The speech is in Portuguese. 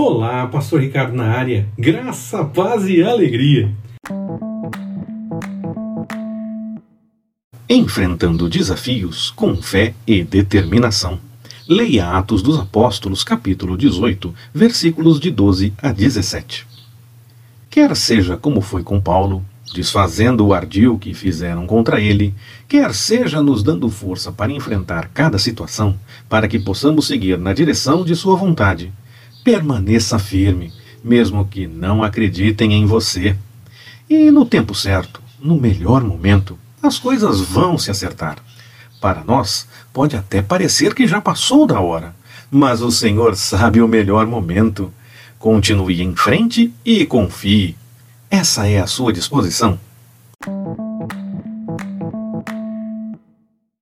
Olá, Pastor Ricardo na área. Graça, paz e alegria. Enfrentando desafios com fé e determinação. Leia Atos dos Apóstolos, capítulo 18, versículos de 12 a 17. Quer seja como foi com Paulo, desfazendo o ardil que fizeram contra ele, quer seja nos dando força para enfrentar cada situação, para que possamos seguir na direção de Sua vontade Permaneça firme, mesmo que não acreditem em você. E no tempo certo, no melhor momento, as coisas vão se acertar. Para nós, pode até parecer que já passou da hora, mas o Senhor sabe o melhor momento. Continue em frente e confie. Essa é a sua disposição.